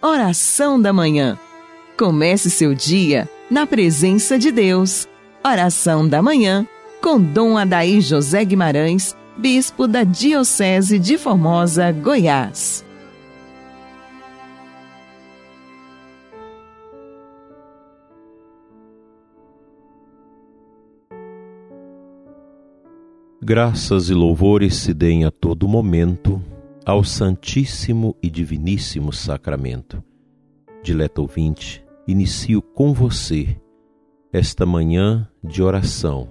Oração da Manhã. Comece seu dia na presença de Deus. Oração da Manhã com Dom Adaí José Guimarães, Bispo da Diocese de Formosa, Goiás. Graças e louvores se deem a todo momento ao Santíssimo e Diviníssimo Sacramento. Dileto ouvinte, inicio com você esta manhã de oração,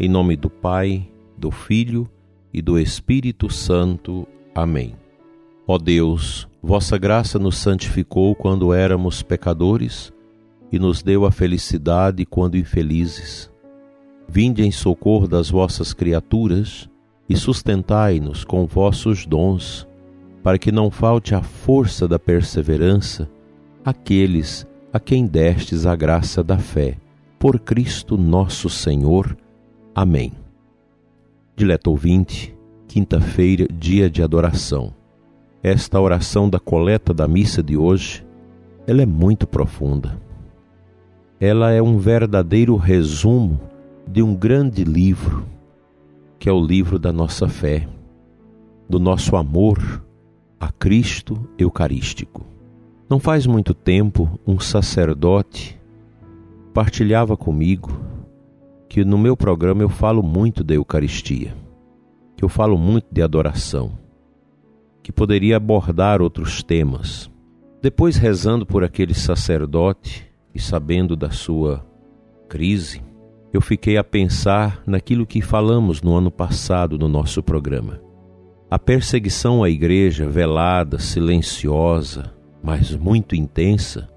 em nome do Pai, do Filho e do Espírito Santo. Amém. Ó Deus, vossa graça nos santificou quando éramos pecadores e nos deu a felicidade quando infelizes Vinde em socorro das vossas criaturas e sustentai-nos com vossos dons, para que não falte a força da perseverança àqueles a quem destes a graça da fé. Por Cristo nosso Senhor. Amém. Dileto ouvinte, quinta-feira, dia de adoração. Esta oração da coleta da missa de hoje, ela é muito profunda. Ela é um verdadeiro resumo de um grande livro, que é o livro da nossa fé, do nosso amor a Cristo Eucarístico. Não faz muito tempo, um sacerdote partilhava comigo que no meu programa eu falo muito da Eucaristia, que eu falo muito de adoração, que poderia abordar outros temas. Depois, rezando por aquele sacerdote e sabendo da sua crise, eu fiquei a pensar naquilo que falamos no ano passado no nosso programa. A perseguição à igreja, velada, silenciosa, mas muito intensa,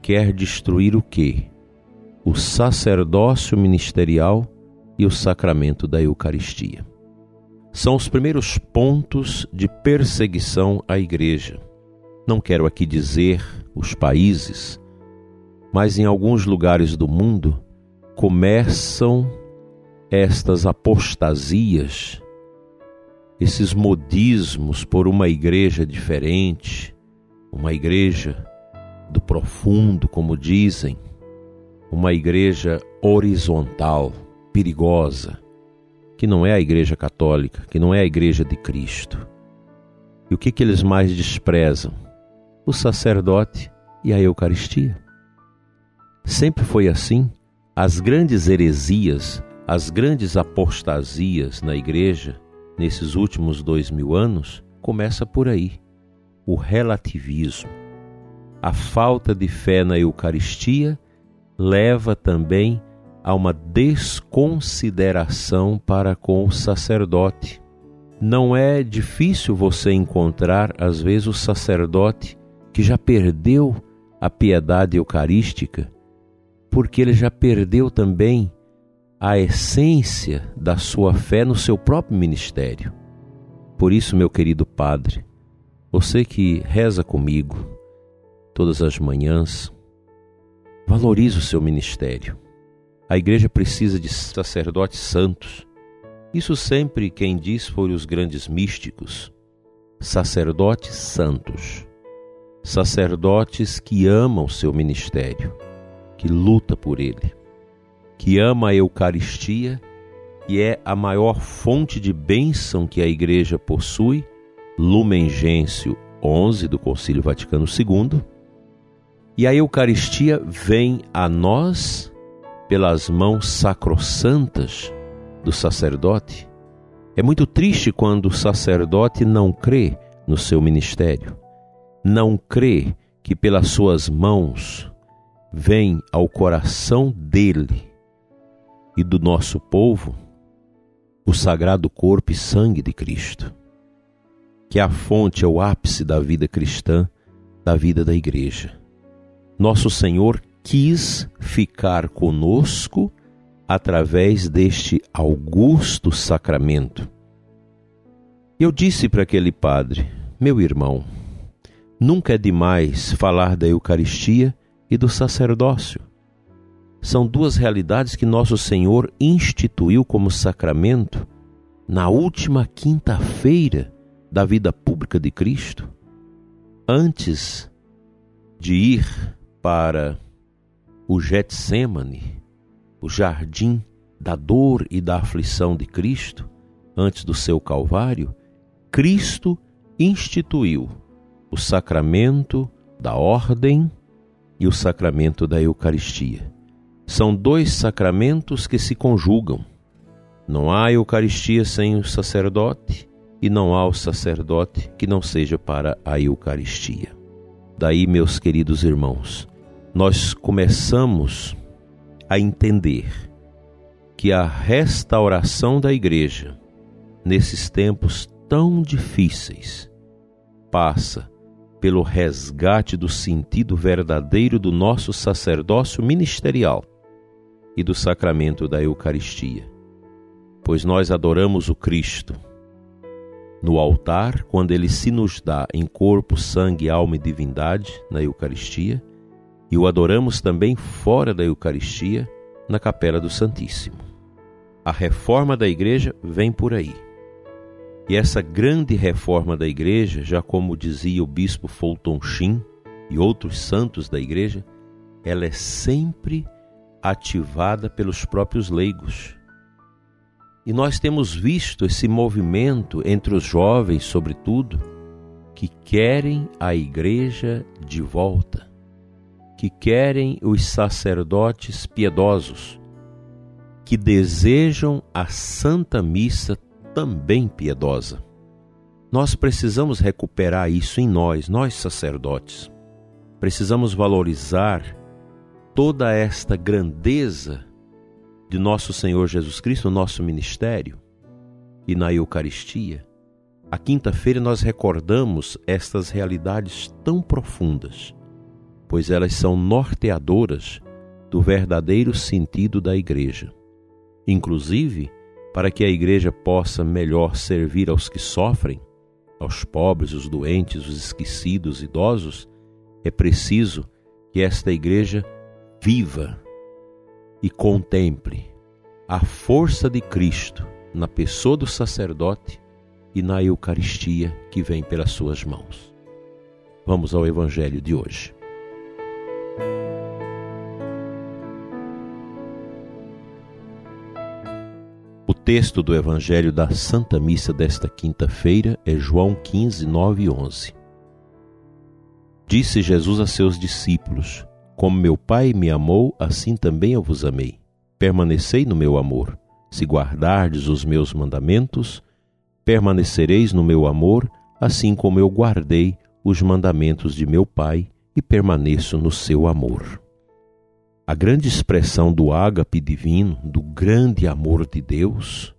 quer destruir o quê? O sacerdócio ministerial e o sacramento da Eucaristia. São os primeiros pontos de perseguição à igreja. Não quero aqui dizer os países, mas em alguns lugares do mundo começam estas apostasias, esses modismos por uma igreja diferente, uma igreja do profundo, como dizem, uma igreja horizontal, perigosa, que não é a igreja católica, que não é a igreja de Cristo. E o que, que eles mais desprezam? O sacerdote e a Eucaristia. Sempre foi assim as grandes heresias, as grandes apostasias na igreja nesses últimos dois mil anos começa por aí. O relativismo. A falta de fé na Eucaristia leva também a uma desconsideração para com o sacerdote. Não é difícil você encontrar, às vezes, o sacerdote que já perdeu a piedade eucarística porque ele já perdeu também a essência da sua fé no seu próprio ministério. Por isso, meu querido Padre, você que reza comigo todas as manhãs, valorize o seu ministério. A igreja precisa de sacerdotes santos. Isso sempre quem diz foram os grandes místicos. Sacerdotes santos. Sacerdotes que amam o seu ministério que luta por ele, que ama a Eucaristia e é a maior fonte de bênção que a Igreja possui, Lumen Gentium 11 do Concílio Vaticano II. E a Eucaristia vem a nós pelas mãos sacrossantas do sacerdote. É muito triste quando o sacerdote não crê no seu ministério, não crê que pelas suas mãos vem ao coração dele e do nosso povo o sagrado corpo e sangue de Cristo, que é a fonte, é o ápice da vida cristã, da vida da igreja. Nosso Senhor quis ficar conosco através deste augusto sacramento. Eu disse para aquele padre, meu irmão, nunca é demais falar da Eucaristia e do sacerdócio. São duas realidades que nosso Senhor instituiu como sacramento na última quinta-feira da vida pública de Cristo. Antes de ir para o Getsemane, o jardim da dor e da aflição de Cristo, antes do seu Calvário, Cristo instituiu o sacramento da ordem e o sacramento da Eucaristia. São dois sacramentos que se conjugam. Não há Eucaristia sem o sacerdote e não há o sacerdote que não seja para a Eucaristia. Daí, meus queridos irmãos, nós começamos a entender que a restauração da igreja nesses tempos tão difíceis passa pelo resgate do sentido verdadeiro do nosso sacerdócio ministerial e do sacramento da Eucaristia. Pois nós adoramos o Cristo no altar, quando ele se nos dá em corpo, sangue, alma e divindade na Eucaristia, e o adoramos também fora da Eucaristia, na Capela do Santíssimo. A reforma da igreja vem por aí. E essa grande reforma da igreja, já como dizia o bispo Fulton Sheen e outros santos da igreja, ela é sempre ativada pelos próprios leigos. E nós temos visto esse movimento entre os jovens, sobretudo, que querem a igreja de volta, que querem os sacerdotes piedosos, que desejam a Santa Missa também piedosa. Nós precisamos recuperar isso em nós, nós sacerdotes. Precisamos valorizar toda esta grandeza de nosso Senhor Jesus Cristo, nosso ministério e na Eucaristia. A quinta-feira nós recordamos estas realidades tão profundas, pois elas são norteadoras do verdadeiro sentido da Igreja. Inclusive, para que a igreja possa melhor servir aos que sofrem, aos pobres, os doentes, os esquecidos, idosos, é preciso que esta igreja viva e contemple a força de Cristo na pessoa do sacerdote e na Eucaristia que vem pelas suas mãos. Vamos ao Evangelho de hoje. texto do Evangelho da Santa Missa desta quinta-feira é João 15, 9 e 11. Disse Jesus a seus discípulos: Como meu Pai me amou, assim também eu vos amei. Permanecei no meu amor. Se guardardes os meus mandamentos, permanecereis no meu amor, assim como eu guardei os mandamentos de meu Pai e permaneço no seu amor. A grande expressão do ágape divino, do grande amor de Deus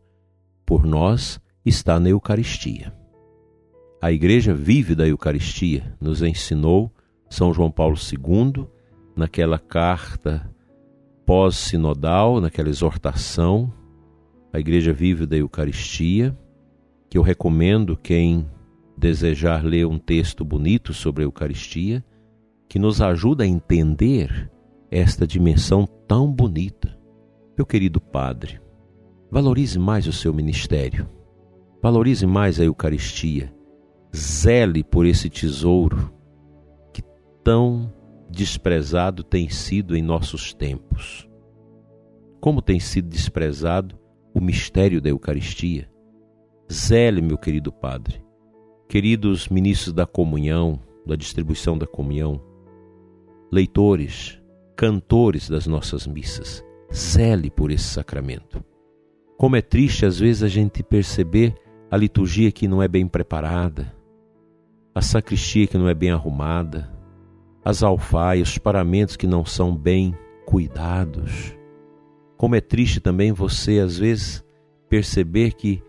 por nós, está na Eucaristia. A Igreja vive da Eucaristia, nos ensinou São João Paulo II, naquela carta pós-sinodal, naquela exortação. A Igreja vive da Eucaristia, que eu recomendo quem desejar ler um texto bonito sobre a Eucaristia, que nos ajuda a entender esta dimensão tão bonita. Meu querido Padre, valorize mais o seu ministério, valorize mais a Eucaristia, zele por esse tesouro que tão desprezado tem sido em nossos tempos. Como tem sido desprezado o mistério da Eucaristia? Zele, meu querido Padre, queridos ministros da comunhão, da distribuição da comunhão, leitores, cantores das nossas missas. Zele por esse sacramento. Como é triste às vezes a gente perceber a liturgia que não é bem preparada, a sacristia que não é bem arrumada, as alfaias, os paramentos que não são bem cuidados. Como é triste também você às vezes perceber que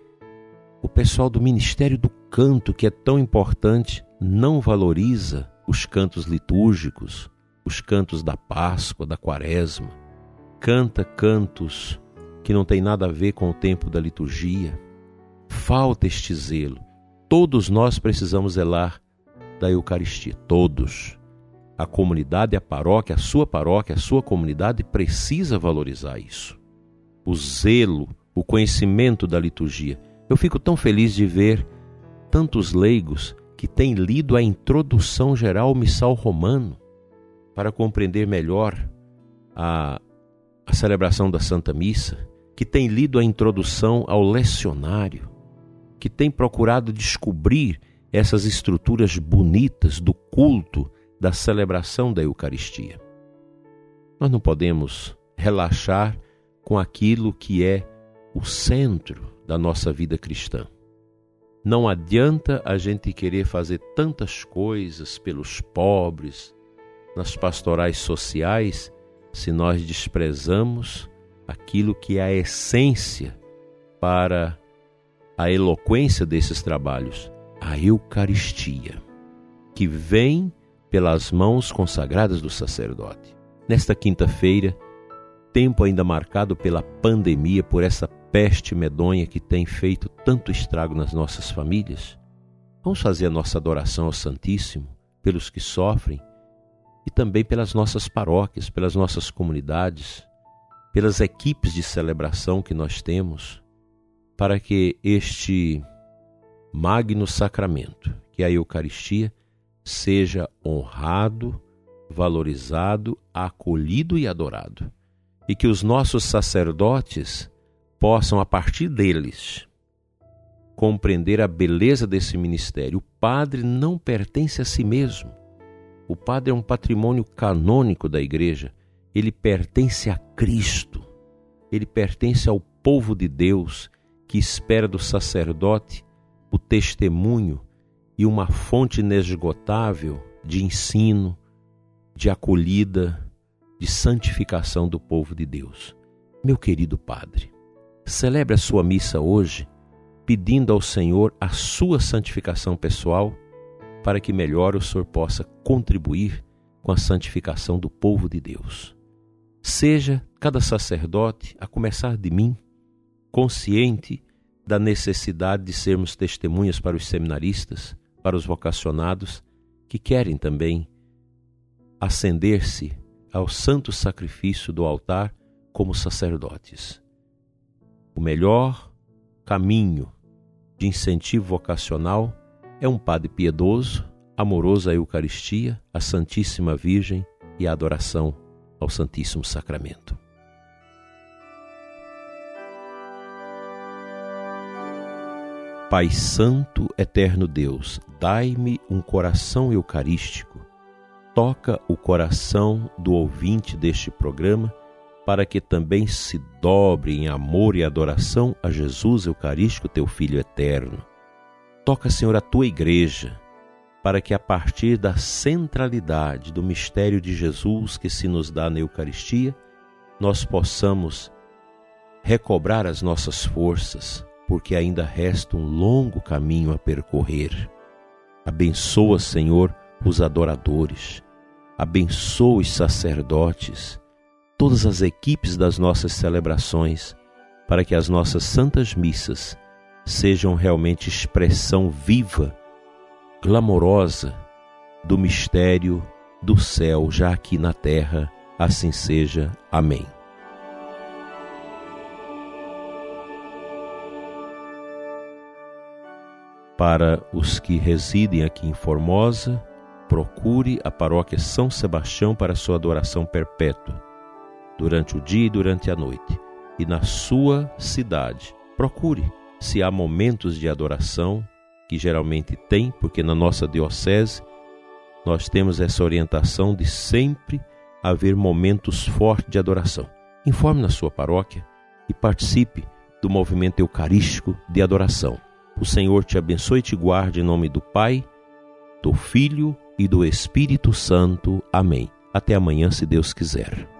o pessoal do ministério do canto, que é tão importante, não valoriza os cantos litúrgicos, os cantos da Páscoa, da Quaresma, canta cantos que não tem nada a ver com o tempo da liturgia. Falta este zelo. Todos nós precisamos zelar da Eucaristia, todos. A comunidade, a paróquia, a sua paróquia, a sua comunidade precisa valorizar isso. O zelo, o conhecimento da liturgia. Eu fico tão feliz de ver tantos leigos que têm lido a introdução geral ao missal romano para compreender melhor a, a celebração da Santa Missa, que tem lido a introdução ao lecionário, que tem procurado descobrir essas estruturas bonitas do culto, da celebração da Eucaristia. Nós não podemos relaxar com aquilo que é o centro da nossa vida cristã. Não adianta a gente querer fazer tantas coisas pelos pobres, nas pastorais sociais, se nós desprezamos aquilo que é a essência para a eloquência desses trabalhos, a Eucaristia, que vem pelas mãos consagradas do sacerdote. Nesta quinta-feira, tempo ainda marcado pela pandemia, por essa peste medonha que tem feito tanto estrago nas nossas famílias, vamos fazer a nossa adoração ao Santíssimo pelos que sofrem e também pelas nossas paróquias, pelas nossas comunidades, pelas equipes de celebração que nós temos, para que este magno sacramento, que é a Eucaristia, seja honrado, valorizado, acolhido e adorado. E que os nossos sacerdotes possam, a partir deles, compreender a beleza desse ministério. O padre não pertence a si mesmo. O padre é um patrimônio canônico da igreja. Ele pertence a Cristo. Ele pertence ao povo de Deus que espera do sacerdote o testemunho e uma fonte inesgotável de ensino, de acolhida, de santificação do povo de Deus. Meu querido Padre, celebre a sua missa hoje pedindo ao Senhor a sua santificação pessoal para que melhor o Senhor possa contribuir com a santificação do povo de Deus. Seja cada sacerdote, a começar de mim, consciente da necessidade de sermos testemunhas para os seminaristas, para os vocacionados que querem também ascender-se ao santo sacrifício do altar como sacerdotes. O melhor caminho de incentivo vocacional é um padre piedoso, amoroso à Eucaristia, à Santíssima Virgem e à adoração ao Santíssimo Sacramento. Pai Santo, Eterno Deus, dai-me um coração eucarístico. Toca o coração do ouvinte deste programa para que também se dobre em amor e adoração a Jesus Eucarístico, teu Filho eterno. Toca, Senhor, a tua igreja, para que a partir da centralidade do mistério de Jesus que se nos dá na Eucaristia, nós possamos recobrar as nossas forças, porque ainda resta um longo caminho a percorrer. Abençoa, Senhor, os adoradores, abençoa os sacerdotes, todas as equipes das nossas celebrações, para que as nossas santas missas sejam realmente expressão viva, glamourosa do mistério do céu já aqui na terra. Assim seja. Amém. Para os que residem aqui em Formosa, procure a paróquia São Sebastião para sua adoração perpétua, durante o dia e durante a noite. E na sua cidade, procure se há momentos de adoração, que geralmente tem, porque na nossa diocese nós temos essa orientação de sempre haver momentos fortes de adoração. Informe na sua paróquia e participe do movimento eucarístico de adoração. O Senhor te abençoe e te guarde em nome do Pai, do Filho e do Espírito Santo. Amém. Até amanhã, se Deus quiser.